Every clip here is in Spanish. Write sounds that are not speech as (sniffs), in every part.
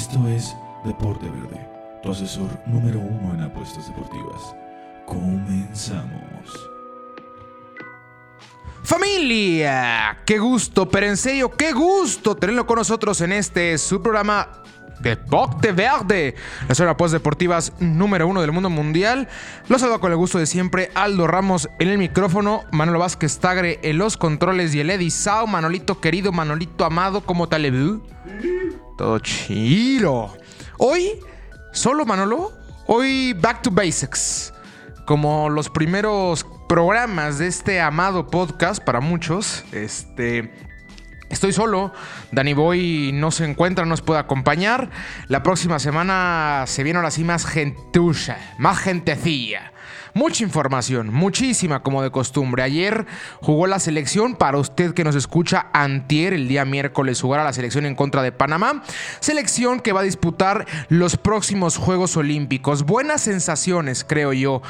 Esto es Deporte Verde, tu asesor número uno en apuestas deportivas. Comenzamos. Familia, qué gusto, pero en serio, qué gusto tenerlo con nosotros en este su programa Deporte Verde, la zona post deportivas número uno del mundo mundial. Los saludo con el gusto de siempre, Aldo Ramos en el micrófono, Manolo Vázquez Tagre en los controles y el Eddie Sao, Manolito querido, Manolito amado, ¿cómo tal? le Todo chido. Hoy, solo Manolo, hoy back to basics. Como los primeros programas de este amado podcast para muchos, este Estoy solo, Danny Boy no se encuentra, no nos puede acompañar. La próxima semana se viene ahora sí más gentucha, más gentecilla. Mucha información, muchísima como de costumbre. Ayer jugó la selección, para usted que nos escucha, antier, el día miércoles, jugará la selección en contra de Panamá. Selección que va a disputar los próximos Juegos Olímpicos. Buenas sensaciones, creo yo.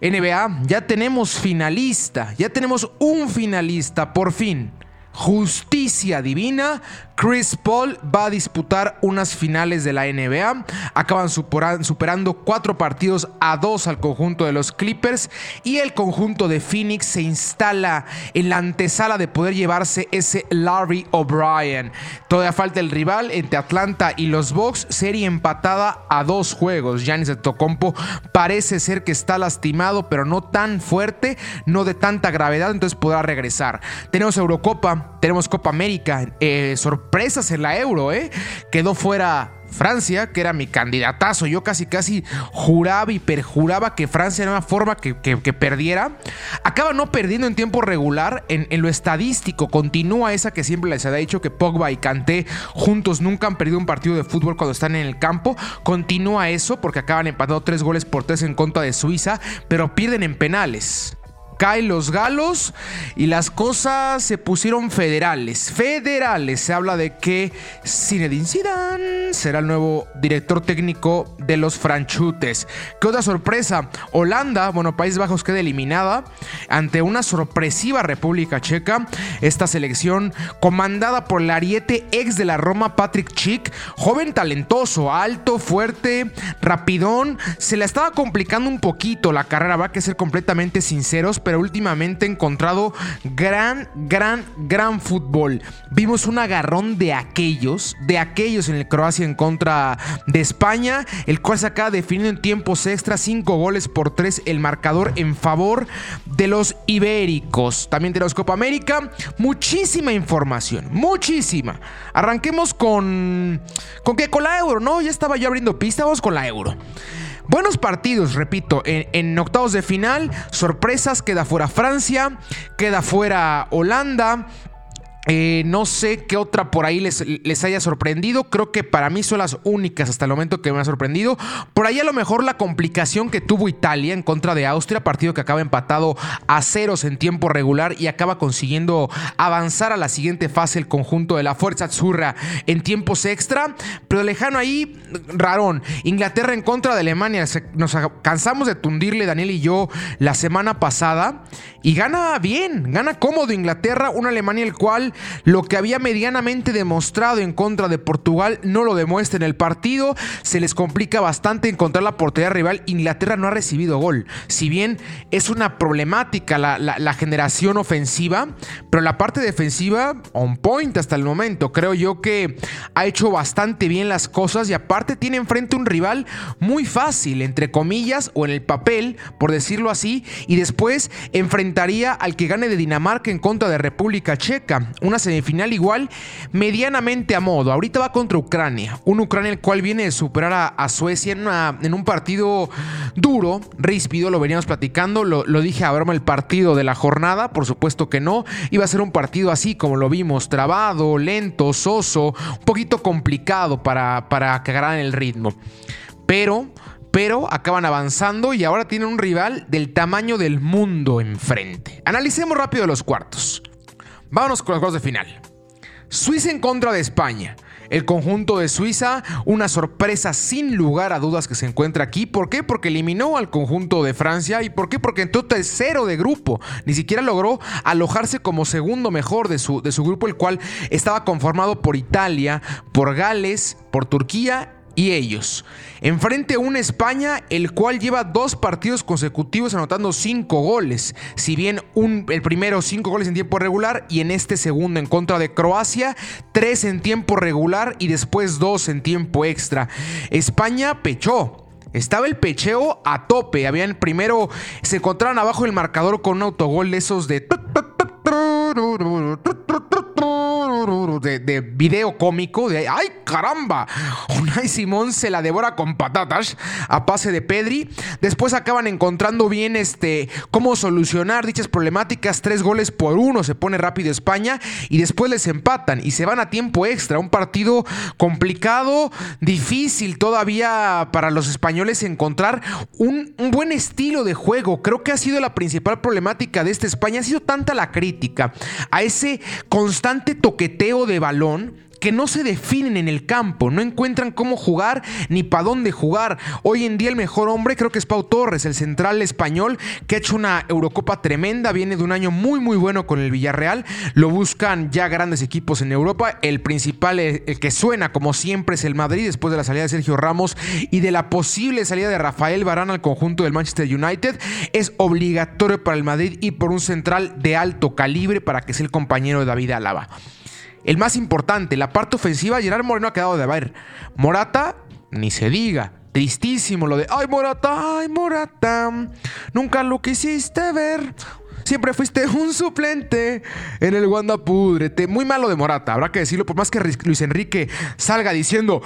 NBA, ya tenemos finalista, ya tenemos un finalista, por fin. Justicia divina Chris Paul va a disputar unas finales de la NBA. Acaban superando cuatro partidos a dos al conjunto de los Clippers y el conjunto de Phoenix se instala en la antesala de poder llevarse ese Larry O'Brien. Todavía falta el rival entre Atlanta y los Bucks, serie empatada a dos juegos. Giannis Tocompo parece ser que está lastimado, pero no tan fuerte, no de tanta gravedad, entonces podrá regresar. Tenemos Eurocopa, tenemos Copa América, eh, sorpresas en la Euro, ¿eh? Quedó fuera Francia, que era mi candidatazo. Yo casi, casi juraba y perjuraba que Francia era una forma que, perdiera. Acaba no perdiendo en tiempo regular. En, en, lo estadístico, continúa esa que siempre les había dicho que Pogba y Kanté juntos nunca han perdido un partido de fútbol cuando están en el campo. Continúa eso porque acaban empatando tres goles por tres en contra de Suiza, pero pierden en penales caen los galos y las cosas se pusieron federales. Federales. Se habla de que Zinedine Zidane será el nuevo director técnico de los franchutes. ¿Qué otra sorpresa? Holanda, bueno, Países Bajos queda eliminada ante una sorpresiva República Checa. Esta selección comandada por el ariete ex de la Roma, Patrick Chick, joven talentoso, alto, fuerte, rapidón. Se le estaba complicando un poquito la carrera, va a que ser completamente sinceros, pero últimamente he encontrado gran, gran, gran fútbol. Vimos un agarrón de aquellos, de aquellos en el Croacia en contra de España, el cual se acaba definiendo en tiempos extra, 5 goles por 3 el marcador en favor de los ibéricos. También tenemos Copa América, muchísima información, muchísima. Arranquemos con... ¿Con qué? Con la Euro, ¿no? Ya estaba yo abriendo pista, vamos con la Euro. Buenos partidos, repito, en, octavos de final, sorpresas, queda fuera Francia, queda fuera Holanda. Eh, no sé qué otra por ahí les, les, haya sorprendido. Creo que para mí son las únicas hasta el momento que me ha sorprendido. Por ahí a lo mejor la complicación que tuvo Italia en contra de Austria, partido que acaba empatado a ceros en tiempo regular y acaba consiguiendo avanzar a la siguiente fase el conjunto de la Fuerza Azzurra en tiempos extra. Pero lejano ahí, rarón. Inglaterra en contra de Alemania. Nos cansamos de tundirle Daniel y yo la semana pasada. Y gana bien, gana cómodo Inglaterra, una Alemania el cual lo que había medianamente demostrado en contra de Portugal no lo demuestra en el partido. Se les complica bastante encontrar la portería rival. Inglaterra no ha recibido gol. Si bien es una problemática la, generación ofensiva, pero la parte defensiva on point hasta el momento. Creo yo que ha hecho bastante bien las cosas y aparte tiene enfrente un rival muy fácil, entre comillas, o en el papel, por decirlo así, y después al que gane de Dinamarca en contra de República Checa una semifinal igual medianamente a modo. Ahorita va contra Ucrania, un Ucrania el cual viene de superar a, Suecia en, un partido duro, ríspido, lo veníamos platicando, lo, dije a broma el partido de la jornada, por supuesto que no, iba a ser un partido así como lo vimos, trabado, lento, soso, un poquito complicado para, para que el ritmo. Pero pero acaban avanzando y ahora tienen un rival del tamaño del mundo enfrente. Analicemos rápido los cuartos. Vámonos con los juegos de final. Suiza en contra de España. El conjunto de Suiza, una sorpresa sin lugar a dudas que se encuentra aquí. ¿Por qué? Porque eliminó al conjunto de Francia. ¿Y por qué? Porque entró tercero de grupo. Ni siquiera logró alojarse como segundo mejor de su, de su grupo, el cual estaba conformado por Italia, por Gales, por Turquía y ellos. Enfrente a una España el cual lleva dos partidos consecutivos anotando cinco goles. Si bien el primero cinco goles en tiempo regular y en este segundo en contra de Croacia, tres en tiempo regular y después dos en tiempo extra. España pechó. Estaba el pecheo a tope. Habían primero, se encontraron abajo el marcador con un autogol de esos de de, video cómico de ¡ay caramba! Unai Simón se la devora con patatas a pase de Pedri. Después acaban encontrando bien este cómo solucionar dichas problemáticas. Tres goles por uno se pone rápido España y después les empatan y se van a tiempo extra. Un partido complicado, difícil todavía para los españoles encontrar un, un buen estilo de juego. Creo que ha sido la principal problemática de esta España. Ha sido tanta la crítica a ese constante toqueteo de balón que no se definen en el campo, no encuentran cómo jugar ni para dónde jugar. Hoy en día el mejor hombre creo que es Pau Torres, el central español, que ha hecho una Eurocopa tremenda, viene de un año muy muy bueno con el Villarreal, lo buscan ya grandes equipos en Europa, el principal el que suena como siempre es el Madrid después de la salida de Sergio Ramos y de la posible salida de Rafael Varane al conjunto del Manchester United, es obligatorio para el Madrid y por un central de alto calibre para que sea el compañero de David Alaba. El más importante, la parte ofensiva, Gerard Moreno ha quedado de ver. Morata, ni se diga. Tristísimo lo de, ay Morata, ay Morata, nunca lo quisiste ver. Siempre fuiste un suplente en el Wanda Pudrete. Muy malo de Morata, habrá que decirlo. Por más que Luis Enrique salga diciendo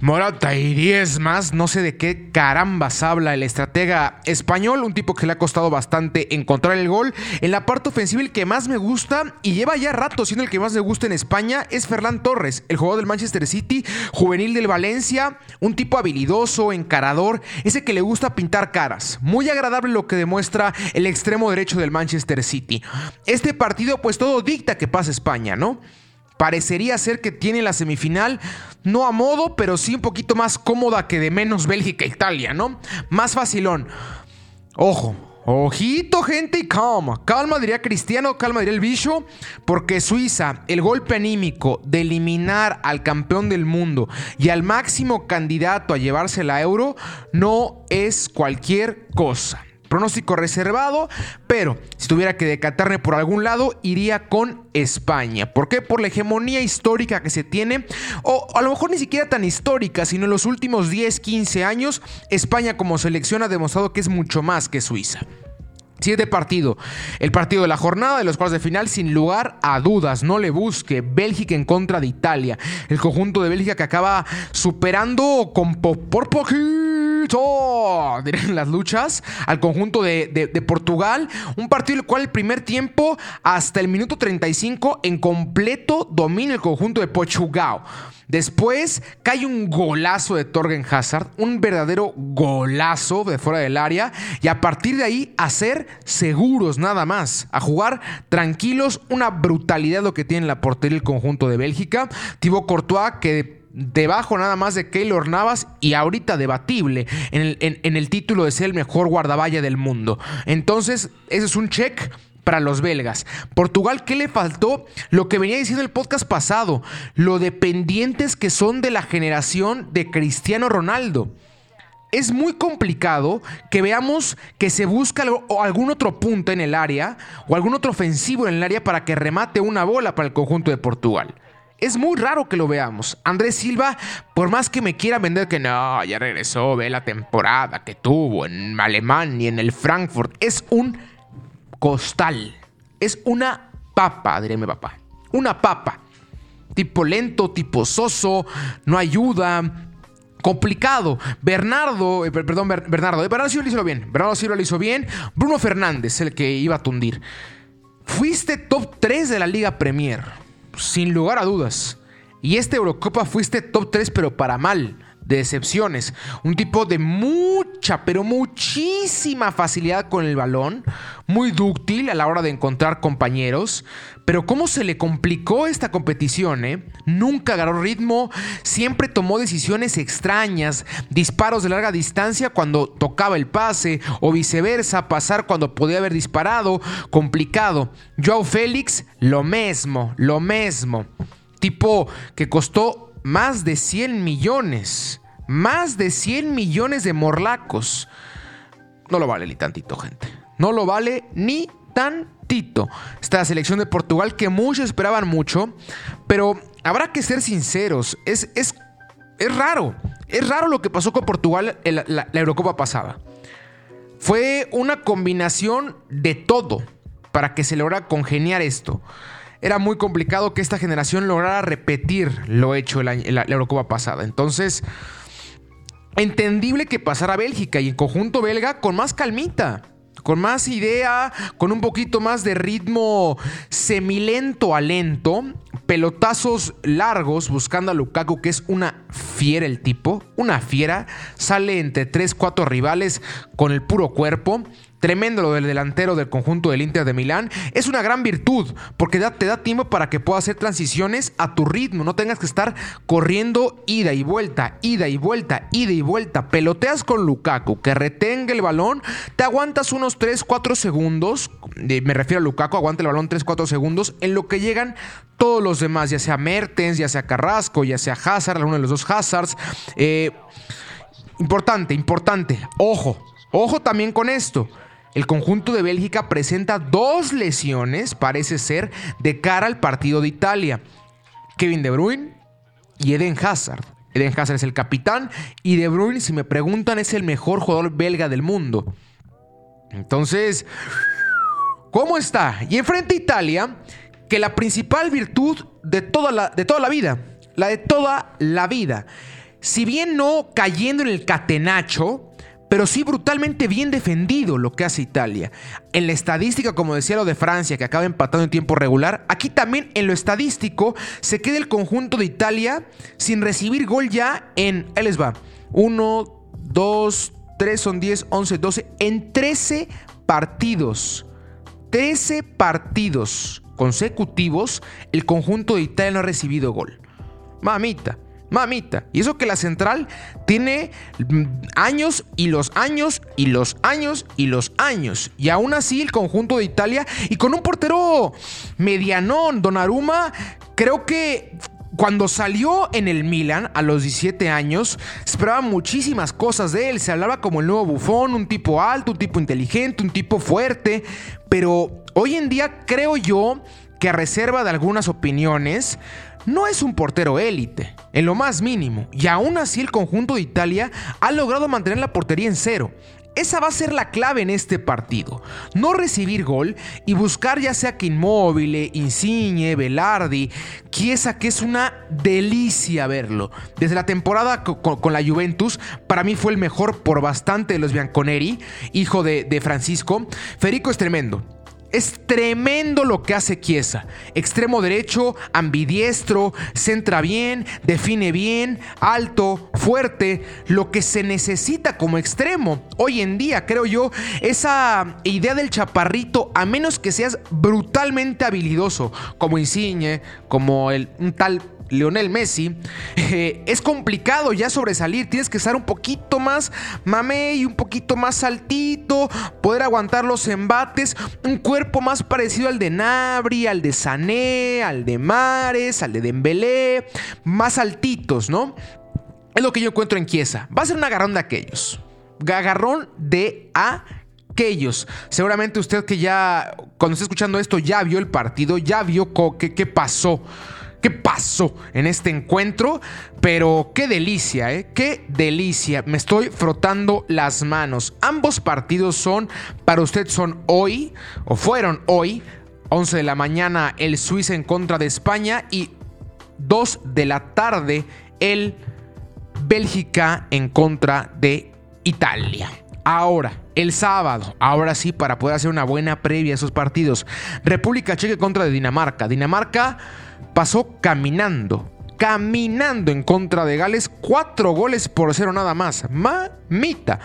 Morata y 10 más, no sé de qué carambas habla el estratega español. Un tipo que le ha costado bastante encontrar el gol. En la parte ofensiva, el que más me gusta y lleva ya rato siendo el que más me gusta en España es Ferran Torres, el jugador del Manchester City, juvenil del Valencia. Un tipo habilidoso, encarador, ese que le gusta pintar caras. Muy agradable lo que demuestra el extremo derecho del Manchester Manchester City. Este partido pues todo dicta que pasa España, ¿no? Parecería ser que tiene la semifinal, no a modo, pero sí un poquito más cómoda que de menos Bélgica e Italia, ¿no? Más facilón. Ojo, Ojito, gente, y calma. Calma, diría Cristiano, calma, diría el bicho. Porque Suiza, el golpe anímico de eliminar al campeón del mundo y al máximo candidato a llevarse la euro, no es cualquier cosa. Pronóstico reservado, pero si tuviera que decatarme por algún lado, iría con España. ¿Por qué? Por la hegemonía histórica que se tiene, o a lo mejor ni siquiera tan histórica, sino en los últimos 10, 15 años, España como selección ha demostrado que es mucho más que Suiza. Siete partido. El partido de la jornada de los cuartos de final, sin lugar a dudas. No le busque. Bélgica en contra de Italia. El conjunto de Bélgica que acaba superando con por poquito (laughs) las luchas al conjunto de, Portugal. Un partido el cual el primer tiempo hasta el minuto 35 en completo domina el conjunto de Portugal. Después cae un golazo de Torgen Hazard, un verdadero golazo de fuera del área. Y a partir de ahí, a ser seguros nada más, a jugar tranquilos. Una brutalidad lo que tiene la portería el conjunto de Bélgica. Thibaut Courtois, que debajo nada más de Keylor Navas y ahorita debatible en el, título de ser el mejor guardaballa del mundo. Entonces, ese es un check para los belgas. Portugal, ¿qué le faltó? Lo que venía diciendo el podcast pasado, lo dependientes que son de la generación de Cristiano Ronaldo. Es muy complicado que veamos que se busca algún otro punto en el área o algún otro ofensivo en el área para que remate una bola para el conjunto de Portugal. Es muy raro que lo veamos. Andrés Silva, por más que me quiera vender que no, ya regresó, ve la temporada que tuvo en Alemania y en el Frankfurt, es un costal. Es una papa, diré mi papá. Una papa. Tipo lento, tipo soso, no ayuda, complicado. Bernardo, eh, perdón, Bernardo, eh, Bernardo Silva lo hizo bien. Bernardo Silva lo hizo bien. Bruno Fernández, el que iba a tundir. Fuiste top 3 de la Liga Premier sin lugar a dudas. Y esta Eurocopa fuiste top 3, pero para mal. De decepciones. Un tipo de mucha, pero muchísima facilidad con el balón. Muy dúctil a la hora de encontrar compañeros. Pero cómo se le complicó esta competición, ¿eh? Nunca agarró ritmo, siempre tomó decisiones extrañas, disparos de larga distancia cuando tocaba el pase o viceversa, pasar cuando podía haber disparado, complicado. Joao Félix, lo mismo, lo mismo. Tipo que costó más de 100 millones, más de 100 millones de morlacos. No lo vale ni tantito, gente. No lo vale ni tantito. Esta selección de Portugal que muchos esperaban mucho, pero habrá que ser sinceros, es, es, es raro, es raro lo que pasó con Portugal en la, la Eurocopa pasada. Fue una combinación de todo para que se lograra congeniar esto. Era muy complicado que esta generación lograra repetir lo hecho la, Eurocopa pasada. Entonces, entendible que pasara a Bélgica y en conjunto belga con más calmita con más idea, con un poquito más de ritmo semilento a lento, pelotazos largos buscando a Lukaku, que es una fiera el tipo, una fiera, sale entre 3, 4 rivales con el puro cuerpo. Tremendo lo del delantero del conjunto del Inter de Milán. Es una gran virtud porque te da tiempo para que puedas hacer transiciones a tu ritmo. No tengas que estar corriendo ida y vuelta, ida y vuelta, ida y vuelta. Peloteas con Lukaku, que retenga el balón. Te aguantas unos 3, 4 segundos. Me refiero a Lukaku, aguanta el balón 3, 4 segundos. En lo que llegan todos los demás, ya sea Mertens, ya sea Carrasco, ya sea Hazard, alguno de los dos Hazards. Eh, importante, importante. Ojo, ojo también con esto. El conjunto de Bélgica presenta dos lesiones, parece ser, de cara al partido de Italia. Kevin De Bruyne y Eden Hazard. Eden Hazard es el capitán y De Bruyne, si me preguntan, es el mejor jugador belga del mundo. Entonces, ¿cómo está? Y enfrente a Italia, que la principal virtud de toda la, de toda la vida, la de toda la vida, si bien no cayendo en el catenacho, pero sí brutalmente bien defendido lo que hace Italia. En la estadística, como decía lo de Francia, que acaba empatando en tiempo regular, aquí también en lo estadístico se queda el conjunto de Italia sin recibir gol ya en, él les va, 1, 2, 3 son 10, 11, 12, en 13 partidos. 13 partidos consecutivos, el conjunto de Italia no ha recibido gol. Mamita. Mamita. Y eso que la central tiene años y los años y los años y los años. Y aún así el conjunto de Italia y con un portero medianón, Donnarumma, creo que cuando salió en el Milan a los 17 años, esperaban muchísimas cosas de él. Se hablaba como el nuevo bufón, un tipo alto, un tipo inteligente, un tipo fuerte. Pero hoy en día creo yo que a reserva de algunas opiniones, no es un portero élite, en lo más mínimo, y aún así el conjunto de Italia ha logrado mantener la portería en cero. Esa va a ser la clave en este partido. No recibir gol y buscar ya sea que Inmóvil, Insigne, Velardi, Chiesa, que es una delicia verlo. Desde la temporada con, la Juventus, para mí fue el mejor por bastante de los Bianconeri, hijo de, de Francisco. Federico es tremendo. Es tremendo lo que hace Chiesa. Extremo derecho, ambidiestro, centra bien, define bien, alto, fuerte, lo que se necesita como extremo. Hoy en día, creo yo, esa idea del chaparrito, a menos que seas brutalmente habilidoso, como Insigne, como el, tal Lionel Messi, eh, es complicado ya sobresalir. Tienes que estar un poquito más mame y un poquito más saltito, poder aguantar los embates, un cuerpo más parecido al de Nabri, al de Sané, al de Mares, al de Dembélé, más altitos, ¿no? Es lo que yo encuentro en Chiesa. Va a ser un agarrón de aquellos. Agarrón de aquellos. Seguramente usted que ya, cuando está escuchando esto, ya vio el partido, ya vio qué, qué pasó qué pasó en este encuentro, pero qué delicia, ¿eh? Qué delicia. Me estoy frotando las manos. Ambos partidos son, para usted son hoy, o fueron hoy, 11 de la mañana el Suiza en contra de España y 2 de la tarde el Bélgica en contra de Italia. Ahora, el sábado, ahora sí, para poder hacer una buena previa a esos partidos. República Checa contra de Dinamarca. Dinamarca pasó caminando, caminando en contra de Gales, cuatro goles por cero nada más. Mamita.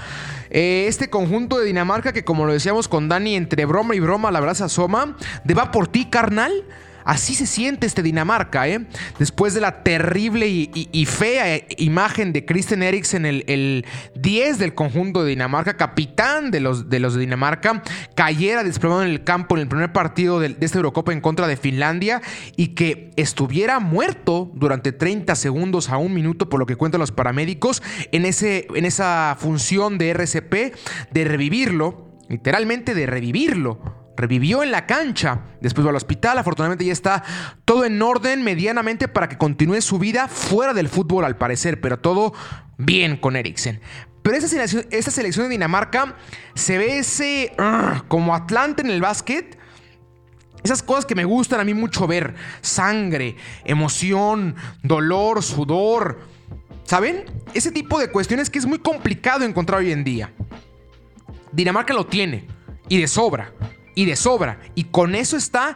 Eh, este conjunto de Dinamarca que como lo decíamos con Dani, entre broma y broma la verdad asoma, de va por ti carnal. Así se siente este Dinamarca, ¿eh? Después de la terrible y, fea imagen de Christian Eriksen, el, el, 10 del conjunto de Dinamarca, capitán de los, de los de Dinamarca, cayera desplomado en el campo en el primer partido de, esta Eurocopa en contra de Finlandia y que estuviera muerto durante 30 segundos a un minuto, por lo que cuentan los paramédicos, en, ese, en esa función de RCP de revivirlo, literalmente de revivirlo revivió en la cancha. Después va al hospital. Afortunadamente ya está todo en orden medianamente para que continúe su vida fuera del fútbol al parecer. Pero todo bien con Eriksen. Pero esta selección, esta selección de Dinamarca se ve ese como Atlante en el básquet. Esas cosas que me gustan a mí mucho ver. Sangre, emoción, dolor, sudor. ¿Saben? Ese tipo de cuestiones que es muy complicado encontrar hoy en día. Dinamarca lo tiene. Y de sobra y de sobra. Y con eso está,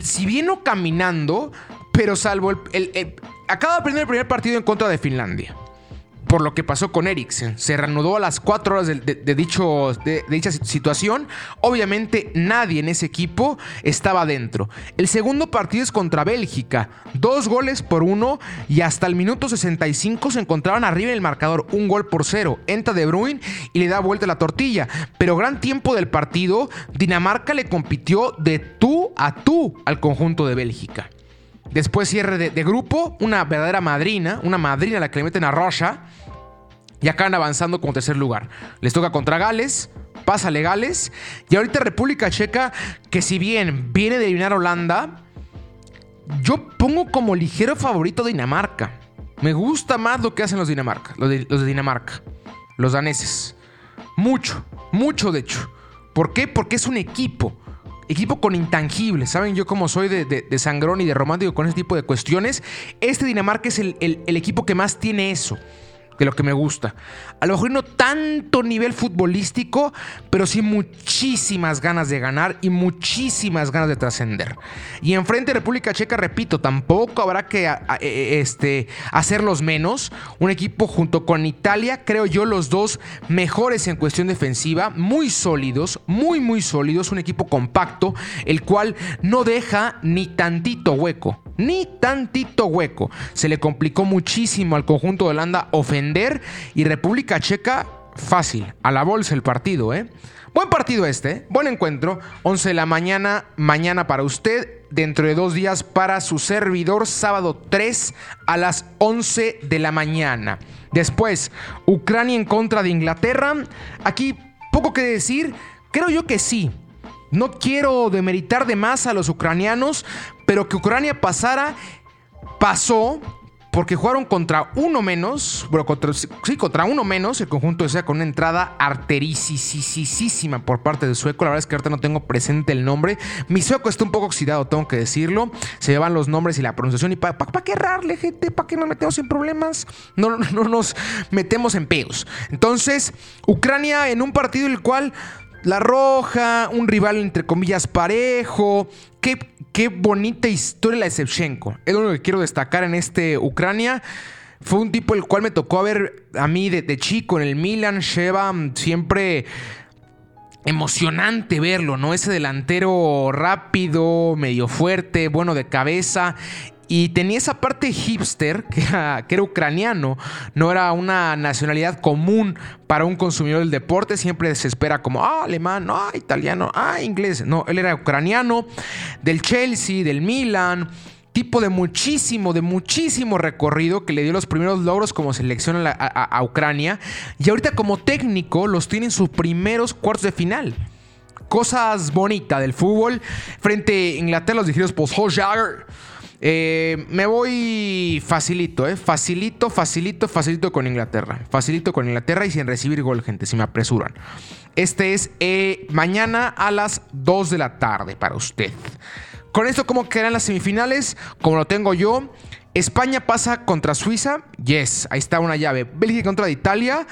si bien no caminando, pero salvo el, acaba de aprender el primer partido en contra de Finlandia por lo que pasó con Eriksen. Se reanudó a las 4 horas de, dicho, de, dicha situación. Obviamente nadie en ese equipo estaba dentro. El segundo partido es contra Bélgica. Dos goles por uno y hasta el minuto 65 se encontraban arriba en el marcador. Un gol por cero. Entra De Bruyne y le da vuelta la tortilla. Pero gran tiempo del partido, Dinamarca le compitió de tú a tú al conjunto de Bélgica. Después cierre de, grupo, una verdadera madrina, una madrina a la que le meten a Rocha. Y acaban avanzando como tercer lugar. Les toca contra Gales, pasa Gales. Y ahorita República Checa, que si bien viene de eliminar Holanda, yo pongo como ligero favorito Dinamarca. Me gusta más lo que hacen los Dinamarca, los de, los de Dinamarca, los daneses. Mucho, mucho de hecho. ¿Por qué? Porque es un equipo equipo con intangibles. Saben yo como soy de, sangrón y de romántico con ese tipo de cuestiones. Este Dinamarca es el, el equipo que más tiene eso de lo que me gusta. A lo mejor no tanto nivel futbolístico, pero sí muchísimas ganas de ganar y muchísimas ganas de trascender. Y enfrente de República Checa, repito, tampoco habrá que e, e, este, hacerlos menos. Un equipo junto con Italia, creo yo, los dos mejores en cuestión defensiva, muy sólidos, muy, muy sólidos. Un equipo compacto, el cual no deja ni tantito hueco ni tantito hueco. Se le complicó muchísimo al conjunto de Holanda ofender y República Checa fácil, a la bolsa el partido, ¿eh? Buen partido este, buen encuentro, 11 de la mañana, mañana para usted, dentro de dos días para su servidor, sábado 3 a las 11 de la mañana. Después, Ucrania en contra de Inglaterra, aquí poco que decir, creo yo que sí, no quiero demeritar de más a los ucranianos, pero que Ucrania pasara, pasó porque jugaron contra uno menos, bueno, contra, sí, contra uno menos, el conjunto de sea con una entrada artericisísima por parte de sueco. La verdad es que ahorita no tengo presente el nombre. Mi sueco está un poco oxidado, tengo que decirlo. Se llevan los nombres y la pronunciación. ¿Y para qué errarle, gente? ¿Para qué nos metemos en problemas? No, no nos metemos en peos. Entonces, Ucrania en un partido el cual la Roja, un rival entre comillas parejo. Qué, qué bonita historia la de Shevchenko. Es lo que quiero destacar en este Ucrania. Fue un tipo el cual me tocó ver a mí de, chico en el Milan. Sheva siempre emocionante verlo, ¿no? Ese delantero rápido, medio fuerte, bueno de cabeza. Y tenía esa parte hipster, que era, ucraniano, no era una nacionalidad común para un consumidor del deporte, siempre se espera como, ah, alemán, ah, italiano, ah, inglés. No, él era ucraniano, del Chelsea, del Milan, tipo de muchísimo, de muchísimo recorrido que le dio los primeros logros como selección a, Ucrania. Y ahorita como técnico los tiene en sus primeros cuartos de final cosas bonitas del fútbol. Frente a Inglaterra, los dirigidos por Solskjaer eh, me voy facilito, ¿eh? Facilito, facilito, facilito con Inglaterra. Facilito con Inglaterra y sin recibir gol, gente, si me apresuran. Este es eh, mañana a las 2 de la tarde para usted. Con esto, ¿cómo quedarán las semifinales? Como lo tengo yo. España pasa contra Suiza. Yes, ahí está una llave. Bélgica contra Italia.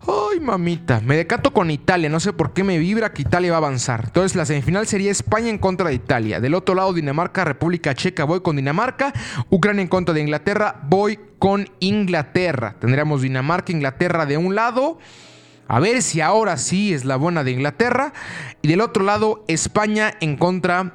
Ay, mamita. Me decato con Italia. No sé por qué me vibra que Italia va a avanzar. Entonces, la semifinal sería España en contra de Italia. Del otro lado, Dinamarca, República Checa. Voy con Dinamarca. Ucrania en contra de Inglaterra. Voy con Inglaterra. Tendríamos Dinamarca, Inglaterra de un lado. A ver si ahora sí es la buena de Inglaterra. Y del otro lado, España en contra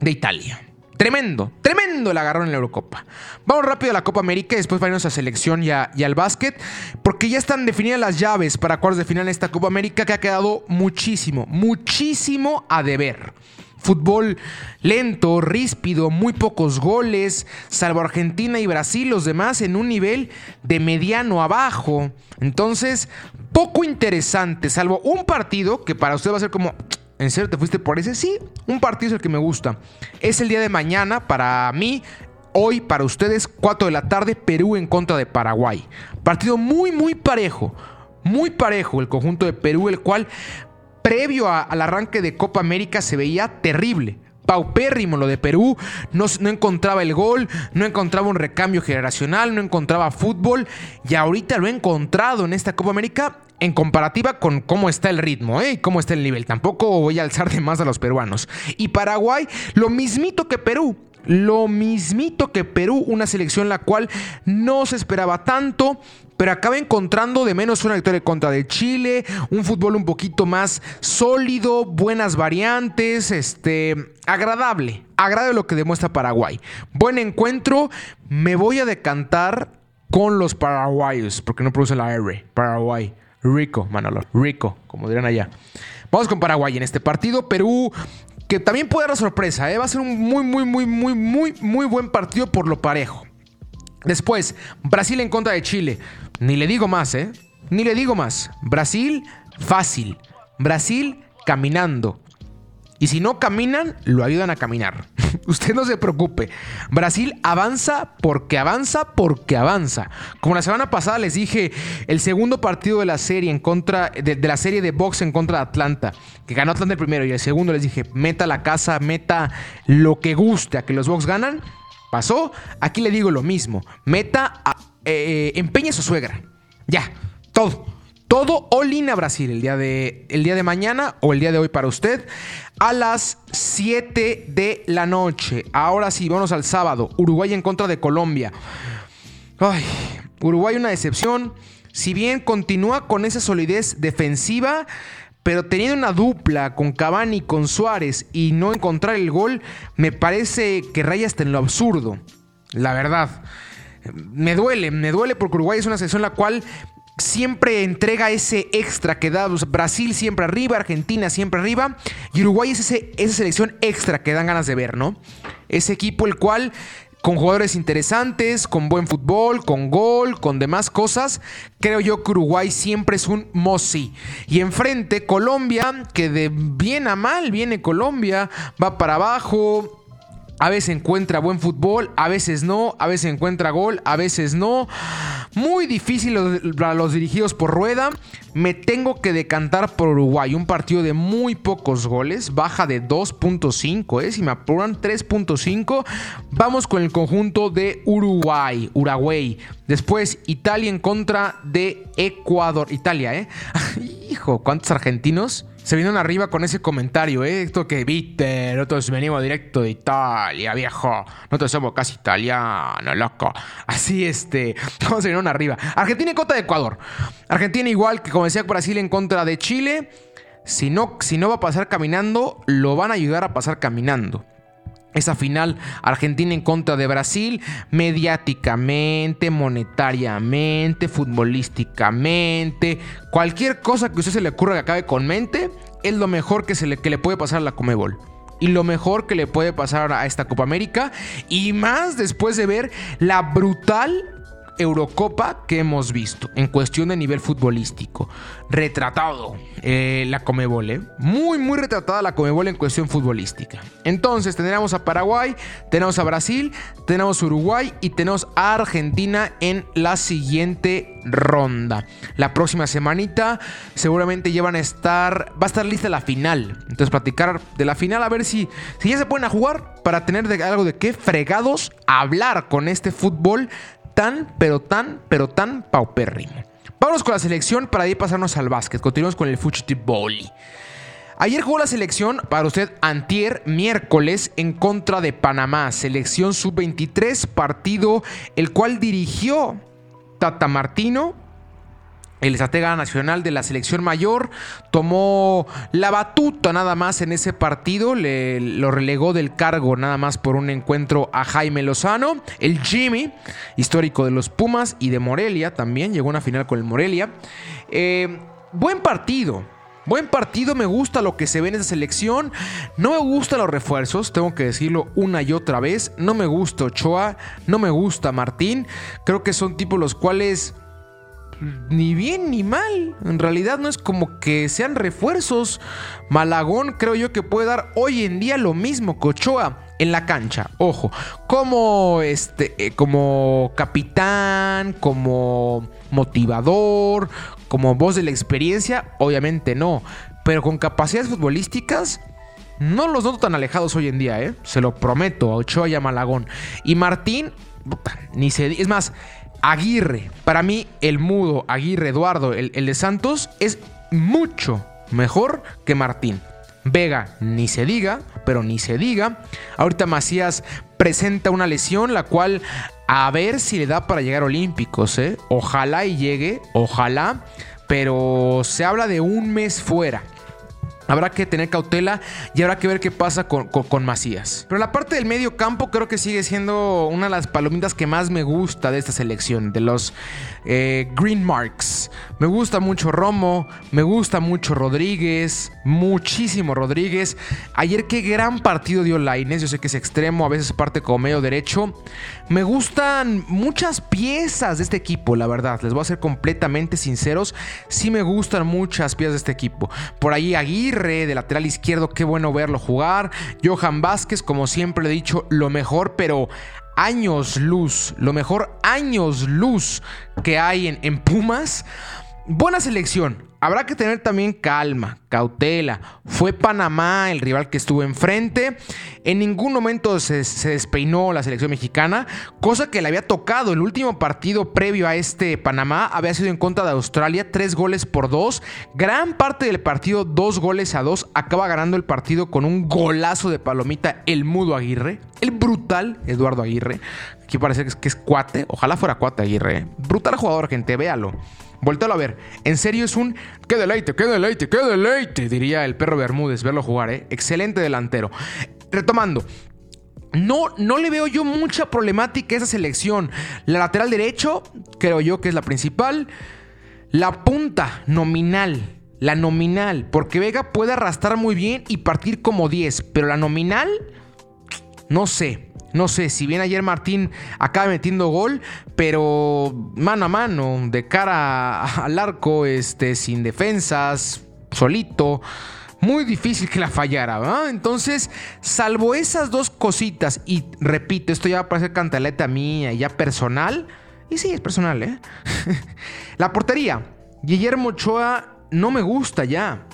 de Italia. Tremendo, tremendo el agarrón en la Eurocopa. Vamos rápido a la Copa América y después vamos a selección y, al básquet, porque ya están definidas las llaves para cuartos de final en esta Copa América que ha quedado muchísimo, muchísimo a deber. Fútbol lento, ríspido, muy pocos goles, salvo Argentina y Brasil, los demás en un nivel de mediano abajo. Entonces, poco interesante, salvo un partido que para usted va a ser como, ¿En serio te fuiste por ese? Sí, un partido es el que me gusta. Es el día de mañana para mí. Hoy para ustedes, 4 de la tarde, Perú en contra de Paraguay. Partido muy, muy parejo. Muy parejo el conjunto de Perú, el cual previo al arranque de Copa América se veía terrible paupérrimo lo de Perú, no, encontraba el gol, no encontraba un recambio generacional, no encontraba fútbol y ahorita lo he encontrado en esta Copa América en comparativa con cómo está el ritmo ¿eh? cómo está el nivel. Tampoco voy a alzar de más a los peruanos. Y Paraguay, lo mismito que Perú. Lo mismito que Perú, una selección la cual no se esperaba tanto, pero acaba encontrando de menos una victoria contra de Chile, un fútbol un poquito más sólido, buenas variantes, este, agradable, agradable lo que demuestra Paraguay. Buen encuentro, me voy a decantar con los paraguayos, porque no produce la R, Paraguay. Rico, Manolo, rico, como dirán allá. Vamos con Paraguay en este partido. Perú que también puede dar sorpresa, ¿eh? va a ser un muy, muy, muy, muy, muy, muy buen partido por lo parejo. Después, Brasil en contra de Chile. Ni le digo más, ¿eh? Ni le digo más. Brasil, fácil. Brasil, caminando. Y si no caminan, lo ayudan a caminar. (laughs) Usted no se preocupe. Brasil avanza porque avanza porque avanza. Como la semana pasada les dije, el segundo partido de la serie en contra de, la serie de box en contra de Atlanta, que ganó Atlanta el primero y el segundo les dije, meta la casa, meta lo que guste a que los box ganan. Pasó. Aquí le digo lo mismo. Meta, eh, empeña a su suegra. Ya, todo. Todo all a Brasil el día, de, el día de mañana o el día de hoy para usted a las 7 de la noche. Ahora sí, vamos al sábado. Uruguay en contra de Colombia. Ay, Uruguay una decepción. Si bien continúa con esa solidez defensiva, pero teniendo una dupla con Cavani con Suárez y no encontrar el gol, me parece que raya hasta en lo absurdo. La verdad. Me duele, me duele porque Uruguay es una selección la cual siempre entrega ese extra que da Brasil siempre arriba, Argentina siempre arriba y Uruguay es ese, esa selección extra que dan ganas de ver, ¿no? Ese equipo el cual con jugadores interesantes, con buen fútbol, con gol, con demás cosas, creo yo que Uruguay siempre es un Mossi. Y enfrente Colombia, que de bien a mal viene Colombia, va para abajo, a veces encuentra buen fútbol, a veces no, a veces encuentra gol, a veces no. Muy difícil para los dirigidos por Rueda. Me tengo que decantar por Uruguay. Un partido de muy pocos goles. Baja de 2.5. ¿eh? Si me apuran 3.5. Vamos con el conjunto de Uruguay. Uruguay. Después Italia en contra de Ecuador. Italia, ¿eh? (laughs) Hijo, ¿cuántos argentinos? Se vinieron arriba con ese comentario, ¿eh? Esto que viste, nosotros venimos directo de Italia, viejo. Nosotros somos casi italianos, loco. Así, este, (laughs) vamos se vinieron arriba. Argentina en contra de Ecuador. Argentina igual que como decía Brasil en contra de Chile. Si no, si no va a pasar caminando, lo van a ayudar a pasar caminando esa final Argentina en contra de Brasil, mediáticamente, monetariamente, futbolísticamente, cualquier cosa que a usted se le ocurra que acabe con mente, es lo mejor que, se le, que le puede pasar a la Comebol. Y lo mejor que le puede pasar a esta Copa América. Y más después de ver la brutal Eurocopa que hemos visto en cuestión de nivel futbolístico. Retratado eh, la Comebol, ¿eh? Muy, muy retratada la Comebol en cuestión futbolística. Entonces, tendremos a Paraguay, tenemos a Brasil, tenemos a Uruguay y tenemos a Argentina en la siguiente ronda. La próxima semanita seguramente ya van a estar, va a estar lista la final. Entonces, platicar de la final a ver si, si ya se pueden jugar para tener algo de qué fregados hablar con este fútbol tan, pero tan, pero tan paupérrimo. Vámonos con la selección para ahí pasarnos al básquet. Continuamos con el fútbol. Ayer jugó la selección para usted antier miércoles en contra de Panamá, selección sub-23, partido el cual dirigió Tata Martino el estratega nacional de la selección mayor tomó la batuta nada más en ese partido, le, lo relegó del cargo nada más por un encuentro a Jaime Lozano, el Jimmy, histórico de los Pumas y de Morelia también, llegó a una final con el Morelia. Eh, buen partido, Buen partido, me gusta lo que se ve en esa selección. No me gustan los refuerzos, tengo que decirlo una y otra vez. No me gusta Ochoa, no me gusta Martín. Creo que son tipos los cuales ni bien ni mal. En realidad no es como que sean refuerzos. Malagón creo yo que puede dar hoy en día lo mismo que Ochoa en la cancha. Ojo, como este eh, como capitán, como motivador, como voz de la experiencia, obviamente no, pero con capacidades futbolísticas no los noto tan alejados hoy en día, ¿eh? Se lo prometo a Ochoa y a Malagón. Y Martín, ni se... Es más, Aguirre, para mí el mudo Aguirre Eduardo, el, de Santos, es mucho mejor que Martín. Vega, ni se diga, pero ni se diga. Ahorita Macías presenta una lesión, la cual a ver si le da para llegar Olímpicos. ¿eh? Ojalá y llegue, ojalá, pero se habla de un mes fuera. Habrá que tener cautela y habrá que ver qué pasa con, Macías. Pero la parte del medio campo creo que sigue siendo una de las palomitas que más me gusta de esta selección, de los eh, Green Marks. Me gusta mucho Romo, me gusta mucho Rodríguez, muchísimo Rodríguez. Ayer qué gran partido dio Lainez, yo sé que es extremo, a veces parte como medio derecho. Me gustan muchas piezas de este equipo, la verdad, les voy a ser completamente sinceros. Sí me gustan muchas piezas de este equipo. Por ahí Aguirre, de lateral izquierdo, qué bueno verlo jugar. Johan Vázquez, como siempre he dicho, lo mejor, pero años luz, lo mejor años luz que hay en, en Pumas. Buena selección. Habrá que tener también calma, cautela. Fue Panamá el rival que estuvo enfrente. En ningún momento se, despeinó la selección mexicana, cosa que le había tocado. El último partido previo a este Panamá había sido en contra de Australia, tres goles por dos. Gran parte del partido, dos goles a dos. Acaba ganando el partido con un golazo de palomita el mudo Aguirre, el brutal Eduardo Aguirre. Aquí parece que es, cuate. Ojalá fuera cuate Aguirre. ¿eh? Brutal jugador, gente, véalo. Voltalo a ver. En serio es un qué deleite, qué deleite, qué deleite, diría el perro Bermúdez verlo jugar, ¿eh? Excelente delantero. Retomando. No, no le veo yo mucha problemática a esa selección. La lateral derecho, creo yo que es la principal. La punta nominal. La nominal. Porque Vega puede arrastrar muy bien y partir como 10. Pero la nominal, no sé. No sé, si bien ayer Martín acaba metiendo gol, pero mano a mano, de cara al arco, este, sin defensas, solito. Muy difícil que la fallara, ¿verdad? Entonces, salvo esas dos cositas, y repito, esto ya va a parecer cantaleta mía, ya personal, y sí, es personal, ¿eh? (laughs) la portería. Guillermo Ochoa no me gusta ya.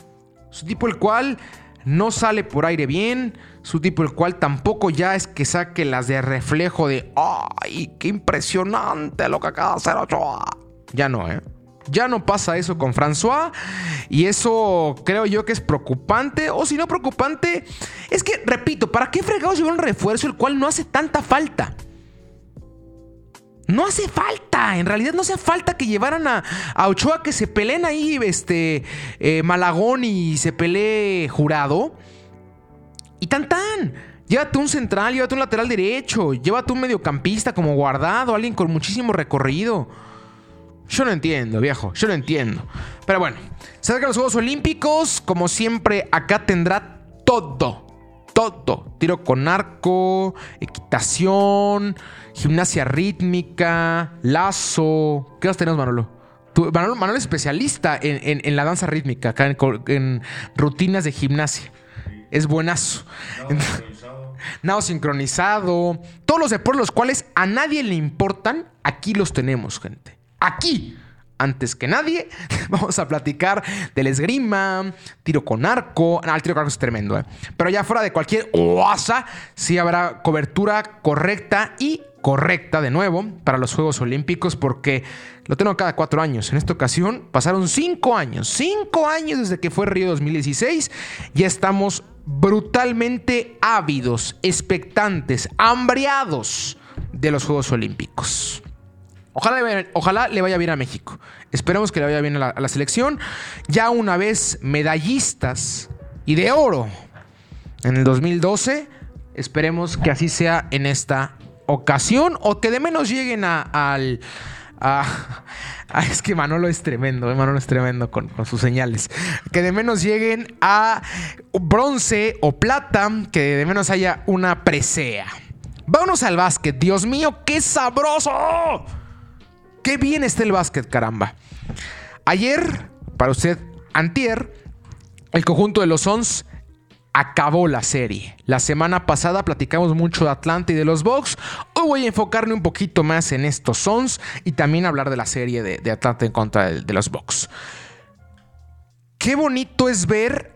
Es un tipo el cual no sale por aire bien, su tipo el cual tampoco ya es que saque las de reflejo de ¡ay, qué impresionante lo que acaba de hacer Ochoa! Ya no, ¿eh? Ya no pasa eso con François y eso creo yo que es preocupante o si no preocupante es que, repito, ¿para qué fregados llevar un refuerzo el cual no hace tanta falta? No hace falta, en realidad no hace falta que llevaran a, Ochoa que se peleen ahí este, eh, Malagón y se pelee Jurado. Y tan tan. Llévate un central, llévate un lateral derecho, llévate un mediocampista como guardado, alguien con muchísimo recorrido. Yo no entiendo, viejo, yo no entiendo. Pero bueno, se acercan los Juegos Olímpicos, como siempre, acá tendrá todo todo. Tiro con arco, equitación, gimnasia rítmica, lazo. ¿Qué más tenemos, Manolo? Manolo, es especialista en, la danza rítmica, acá en, rutinas de gimnasia. Es buenazo. Nado sincronizado. Todos los deportes los cuales a nadie le importan, aquí los tenemos, gente. Aquí antes que nadie, (laughs) vamos a platicar del esgrima, tiro con arco. No, el tiro con arco es tremendo, ¿eh? Pero ya fuera de cualquier oasa, sí habrá cobertura correcta y correcta de nuevo para los Juegos Olímpicos porque lo tengo cada cuatro años. En esta ocasión pasaron cinco años, cinco años desde que fue Río 2016. Ya estamos brutalmente ávidos, expectantes, hambriados de los Juegos Olímpicos. Ojalá, le vaya bien a México. Esperemos que le vaya bien a la, selección. Ya una vez medallistas y de oro en el 2012. Esperemos que así sea en esta ocasión o que de menos lleguen a, al... (laughs) es que Manolo es tremendo, eh, Manolo es tremendo con, con, sus señales. Que de menos lleguen a bronce o plata, que de menos haya una presea. Vámonos al básquet. Dios mío, qué sabroso. Qué bien está el básquet, caramba. Ayer, para usted, antier, el conjunto de los Sons acabó la serie. La semana pasada platicamos mucho de Atlanta y de los Bucks. Hoy voy a enfocarme un poquito más en estos Sons y también hablar de la serie de, Atlanta en contra de, los Bucks. Qué bonito es ver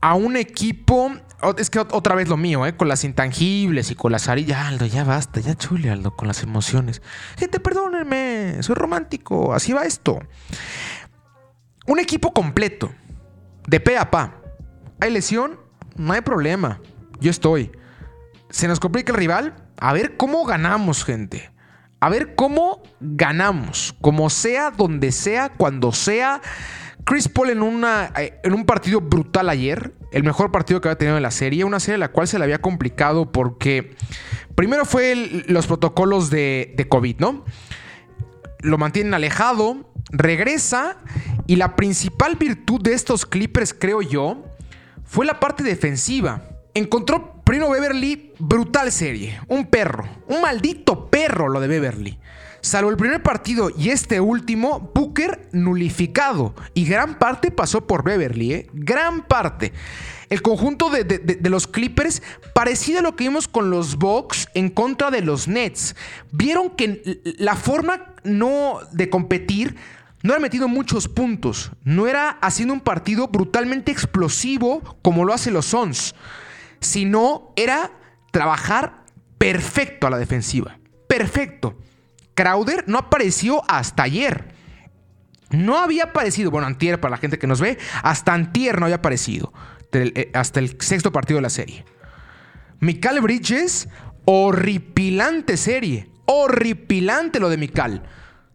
a un equipo es que otra vez lo mío, ¿eh? Con las intangibles y con las arillas. Aldo, ya basta, ya chule, Aldo, con las emociones. Gente, perdónenme, soy romántico, así va esto. Un equipo completo, de pe a pa. ¿Hay lesión? No hay problema, yo estoy. ¿Se nos complica el rival? A ver cómo ganamos, gente. A ver cómo ganamos. Como sea, donde sea, cuando sea. Chris Paul en, una, eh, en un partido brutal ayer, el mejor partido que había tenido en la serie, una serie en la cual se le había complicado porque primero fue los protocolos de, de COVID, ¿no? Lo mantienen alejado, regresa y la principal virtud de estos Clippers, creo yo, fue la parte defensiva. Encontró Primo Beverly brutal serie, un perro, un maldito perro lo de Beverly. Salvo el primer partido y este último, Booker nulificado. Y gran parte pasó por Beverly, ¿eh? Gran parte. El conjunto de, los Clippers, parecido a lo que vimos con los Bucks en contra de los Nets. Vieron que la forma no de competir no era metiendo muchos puntos, no era haciendo un partido brutalmente explosivo como lo hacen los Suns, sino era trabajar perfecto a la defensiva. Perfecto. Crowder no apareció hasta ayer. No había aparecido, bueno, antier para la gente que nos ve, hasta antier no había aparecido, eh, hasta el sexto partido de la serie. Mikal Bridges, horripilante serie, horripilante lo de Mikal.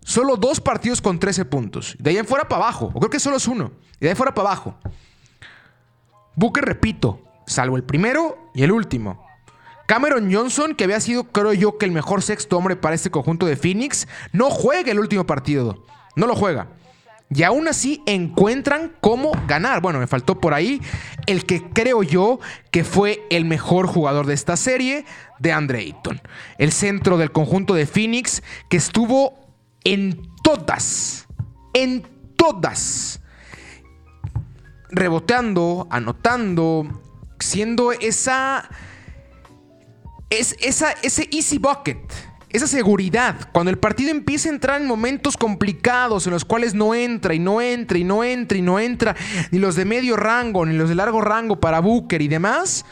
Solo dos partidos con 13 puntos. De ahí en fuera para abajo, o creo que solo es uno. De ahí en fuera para abajo. Booker, repito, salvo el primero y el último. Cameron Johnson, que había sido, creo yo, que el mejor sexto hombre para este conjunto de Phoenix, no juega el último partido. No lo juega. Y aún así encuentran cómo ganar. Bueno, me faltó por ahí el que creo yo que fue el mejor jugador de esta serie, de Andre Ayton. El centro del conjunto de Phoenix que estuvo en todas, en todas, reboteando, anotando, siendo esa es esa, ese easy bucket, esa seguridad. Cuando el partido empieza a entrar en momentos complicados en los cuales no entra y no entra y no entra y no entra, ni los de medio rango, ni los de largo rango para Booker y demás,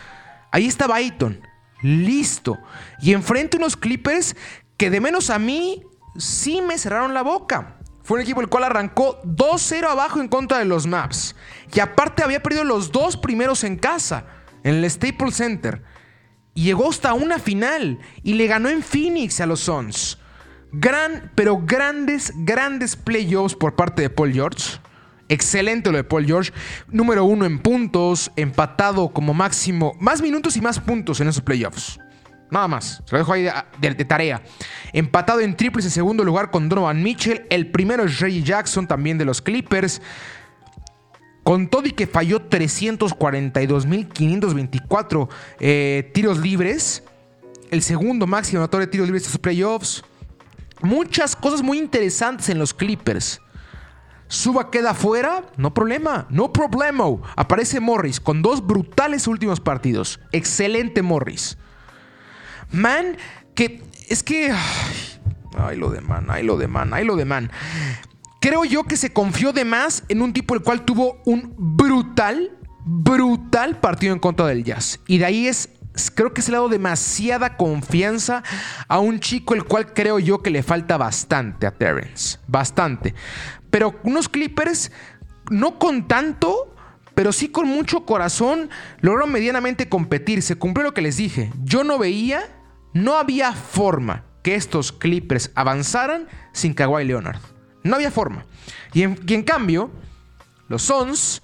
ahí está Byton, listo. Y enfrente unos Clippers que de menos a mí sí me cerraron la boca. Fue un equipo el cual arrancó 2-0 abajo en contra de los Maps. Y aparte había perdido los dos primeros en casa, en el Staples Center. Llegó hasta una final y le ganó en Phoenix a los Suns. Gran, pero grandes, grandes playoffs por parte de Paul George. Excelente lo de Paul George. Número uno en puntos, empatado como máximo. Más minutos y más puntos en esos playoffs. Nada más. Se lo dejo ahí de, tarea. Empatado en triples en segundo lugar con Donovan Mitchell. El primero es Reggie Jackson, también de los Clippers. Con todo que falló 342.524 eh, tiros libres, el segundo máximo anotador de tiros libres de estos playoffs. Muchas cosas muy interesantes en los Clippers. Suba queda fuera, no problema, no problema. Aparece Morris con dos brutales últimos partidos. Excelente Morris. Man, que es que... Ay, lo de man, ay, lo de man, ay, lo de man. Creo yo que se confió de más en un tipo el cual tuvo un brutal, brutal partido en contra del Jazz. Y de ahí es, creo que se le ha dado demasiada confianza a un chico el cual creo yo que le falta bastante a Terrence. Bastante. Pero unos Clippers, no con tanto, pero sí con mucho corazón, lograron medianamente competir. Se cumplió lo que les dije. Yo no veía, no había forma que estos Clippers avanzaran sin Kawhi Leonard. No había forma. Y en, cambio, los Suns,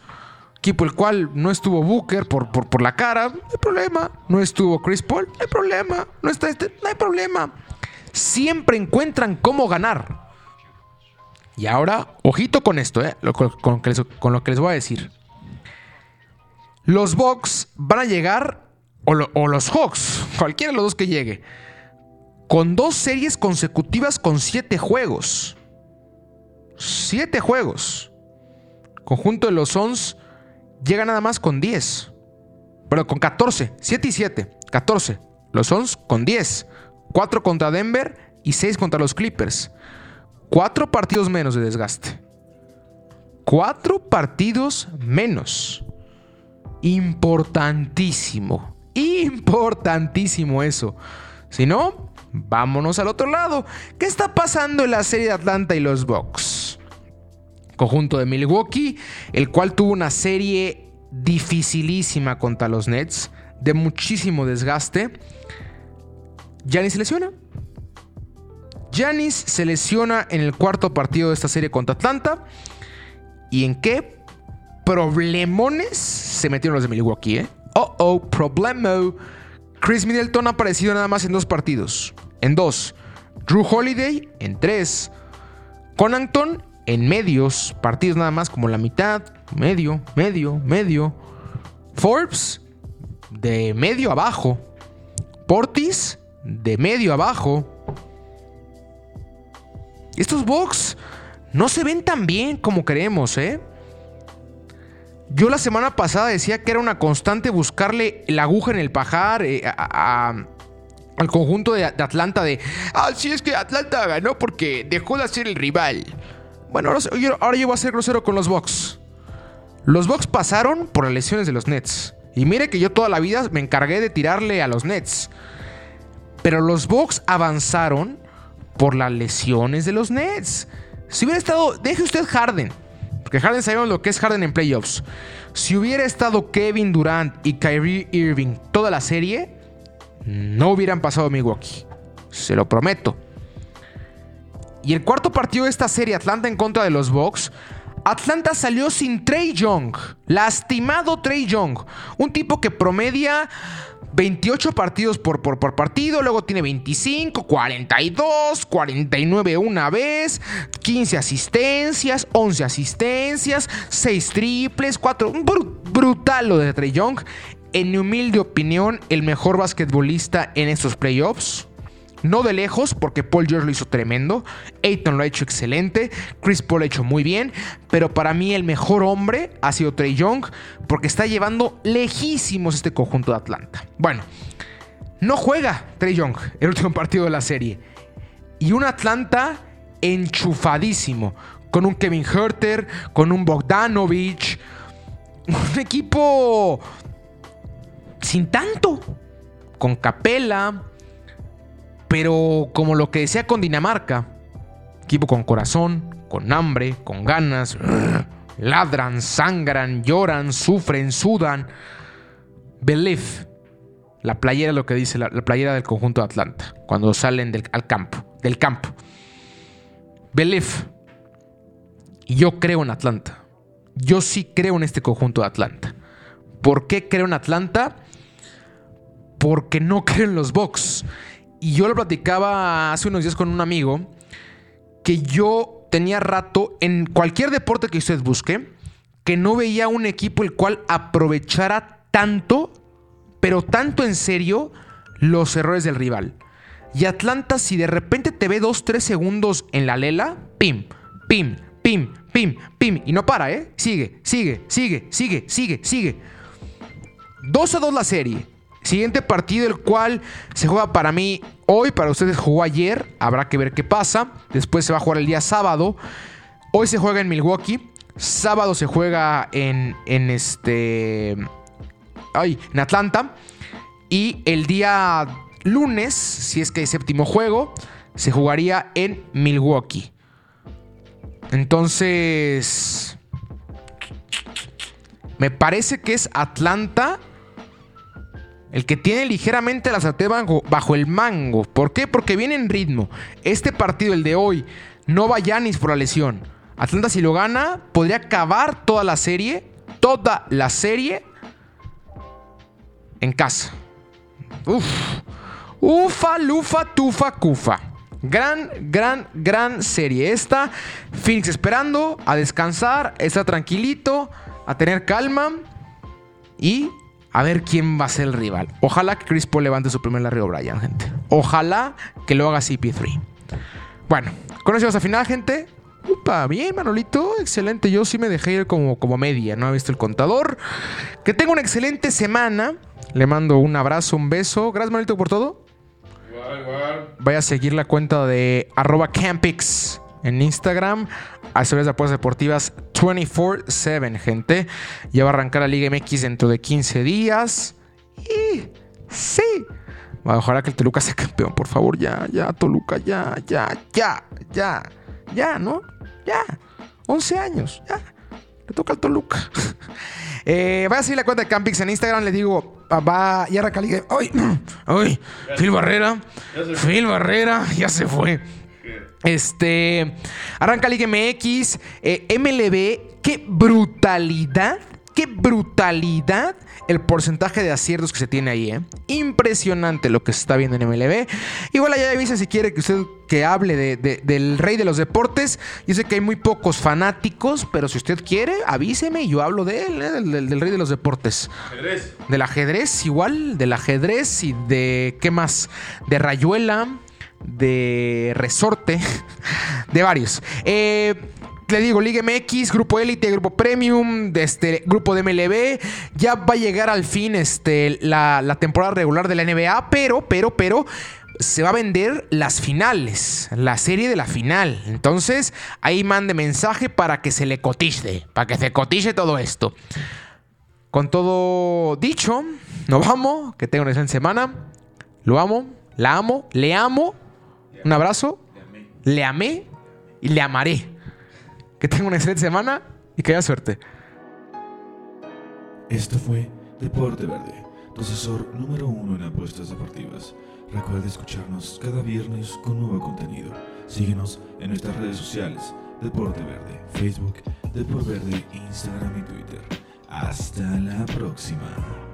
equipo el cual no estuvo Booker por, por, la cara, no hay problema. No estuvo Chris Paul, no hay problema. No está este, no hay problema. Siempre encuentran cómo ganar. Y ahora, ojito con esto, eh, con, con, lo que les, voy a decir. Los Bucks van a llegar, o, o los Hawks, cualquiera de los dos que llegue, con dos series consecutivas con siete juegos. 7 juegos. Conjunto de los Sons llega nada más con 10. Pero con 14. 7 y 7. 14. Los Sons con 10. 4 contra Denver y 6 contra los Clippers. 4 partidos menos de desgaste. 4 partidos menos. Importantísimo. Importantísimo eso. Si no, vámonos al otro lado. ¿Qué está pasando en la serie de Atlanta y los Bucks? conjunto de Milwaukee, el cual tuvo una serie dificilísima contra los Nets, de muchísimo desgaste. Giannis se lesiona. Giannis se lesiona en el cuarto partido de esta serie contra Atlanta. ¿Y en qué problemones se metieron los de Milwaukee? Eh? Oh, oh, problemo. Chris Middleton ha aparecido nada más en dos partidos. En dos. Drew Holiday en tres. Conanton en medios, partidos nada más como la mitad, medio, medio, medio. Forbes de medio abajo. Portis de medio abajo. Estos box no se ven tan bien como queremos, ¿eh? Yo la semana pasada decía que era una constante buscarle la aguja en el pajar eh, al conjunto de, Atlanta de, ah, sí es que Atlanta ganó porque dejó de ser el rival. Bueno, ahora, yo voy a ser grosero con los Bucks. Los Bucks pasaron por las lesiones de los Nets. Y mire que yo toda la vida me encargué de tirarle a los Nets. Pero los Bucks avanzaron por las lesiones de los Nets. Si hubiera estado, deje usted Harden, porque Harden sabemos lo que es Harden en playoffs. Si hubiera estado Kevin Durant y Kyrie Irving toda la serie, no hubieran pasado Milwaukee. Se lo prometo. Y el cuarto partido de esta serie, Atlanta en contra de los Bucks, Atlanta salió sin Trey Young. Lastimado Trey Young. Un tipo que promedia 28 partidos por, por, por, partido, luego tiene 25, 42, 49 una vez, 15 asistencias, 11 asistencias, 6 triples, 4... brutal lo de Trey Young. En mi humilde opinión, el mejor basquetbolista en estos playoffs. No de lejos, porque Paul George lo hizo tremendo. Ayton lo ha hecho excelente. Chris Paul lo ha hecho muy bien. Pero para mí el mejor hombre ha sido Trey Young, porque está llevando lejísimos este conjunto de Atlanta. Bueno, no juega Trey Young el último partido de la serie. Y un Atlanta enchufadísimo. Con un Kevin Herter, con un Bogdanovich. Un equipo sin tanto. Con Capela pero como lo que decía con Dinamarca, equipo con corazón, con hambre, con ganas, (sniffs) ladran, sangran, lloran, sufren, sudan. Believe, la playera, lo que dice la, playera del conjunto de Atlanta, cuando salen del, al campo, del campo. Believe. Yo creo en Atlanta. Yo sí creo en este conjunto de Atlanta. ¿Por qué creo en Atlanta? Porque no (laughs) creo en los Bucks. Y yo lo platicaba hace unos días con un amigo que yo tenía rato en cualquier deporte que usted busque, que no veía un equipo el cual aprovechara tanto, pero tanto en serio, los errores del rival. Y Atlanta, si de repente te ve 2-3 segundos en la lela, pim, pim, pim, pim, pim. Y no para, ¿eh? Sigue, sigue, sigue, sigue, sigue, sigue. 2 a 2 la serie. Siguiente partido, el cual se juega para mí hoy, para ustedes jugó ayer. Habrá que ver qué pasa. Después se va a jugar el día sábado. Hoy se juega en Milwaukee. Sábado se juega en, en este. Ay, en Atlanta. Y el día lunes, si es que hay séptimo juego, se jugaría en Milwaukee. Entonces. Me parece que es Atlanta el que tiene ligeramente la sartén bajo, el mango. ¿Por qué? Porque viene en ritmo. Este partido, el de hoy, no va Yanis por la lesión. Atlanta si lo gana, podría acabar toda la serie, toda la serie en casa. Uf. Ufa, lufa, tufa, cufa. Gran, gran, gran serie esta. Phoenix esperando a descansar, está tranquilito, a tener calma y a ver quién va a ser el rival. Ojalá que Chris Paul levante su primer Larry O'Brien, gente. Ojalá que lo haga CP3. Bueno, con eso final, gente. Upa, bien, Manolito, excelente. Yo sí me dejé ir como, como media, no he visto el contador. Que tenga una excelente semana. Le mando un abrazo, un beso. Gracias, Manolito, por todo. Igual, igual. Vaya a seguir la cuenta de arroba Campix en Instagram. Asesores de apuestas deportivas 24-7, gente. Ya va a arrancar la Liga MX dentro de 15 días. Y sí. Ojalá que el Toluca sea campeón, por favor. Ya, ya, Toluca, ya, ya, ya, ya. Ya, ¿no? Ya. 11 años, ya. Le toca al Toluca. (laughs) eh, vaya a seguir la cuenta de Campix en Instagram. Le digo, va, ya arranca la Liga. ¡Ay! (clears throat) ¡Ay! Phil Barrera. Phil Barrera ya se fue. Este. Arranca Liga MX. Eh, MLB. Qué brutalidad. Qué brutalidad el porcentaje de aciertos que se tiene ahí, ¿eh? Impresionante lo que se está viendo en MLB. Igual allá avisa si quiere que usted que hable del rey de los deportes. Yo sé que hay muy pocos fanáticos, pero si usted quiere, avíseme y yo hablo de él, ¿eh? del, del, rey de los deportes. Ajedrez. Del ajedrez, igual, del ajedrez y de. ¿Qué más? De Rayuela de resorte, (laughs) de varios. Eh, le digo, Liga MX, Grupo Élite, Grupo Premium, este, Grupo de MLB. Ya va a llegar al fin este, la, la, temporada regular de la NBA, pero, pero, pero, se va a vender las finales, la serie de la final. Entonces, ahí mande mensaje para que se le cotice, para que se cotice todo esto. Con todo dicho, nos vamos. Que tenga una excelente semana. Lo amo, la amo, le amo. Un abrazo. Le amé y le amaré. Que tenga una excelente semana y que haya suerte. Esto fue Deporte Verde, tu asesor número uno en apuestas deportivas. Recuerda escucharnos cada viernes con nuevo contenido. Síguenos en nuestras redes sociales, Deporte Verde, Facebook, Deporte Verde, Instagram y Twitter. Hasta la próxima.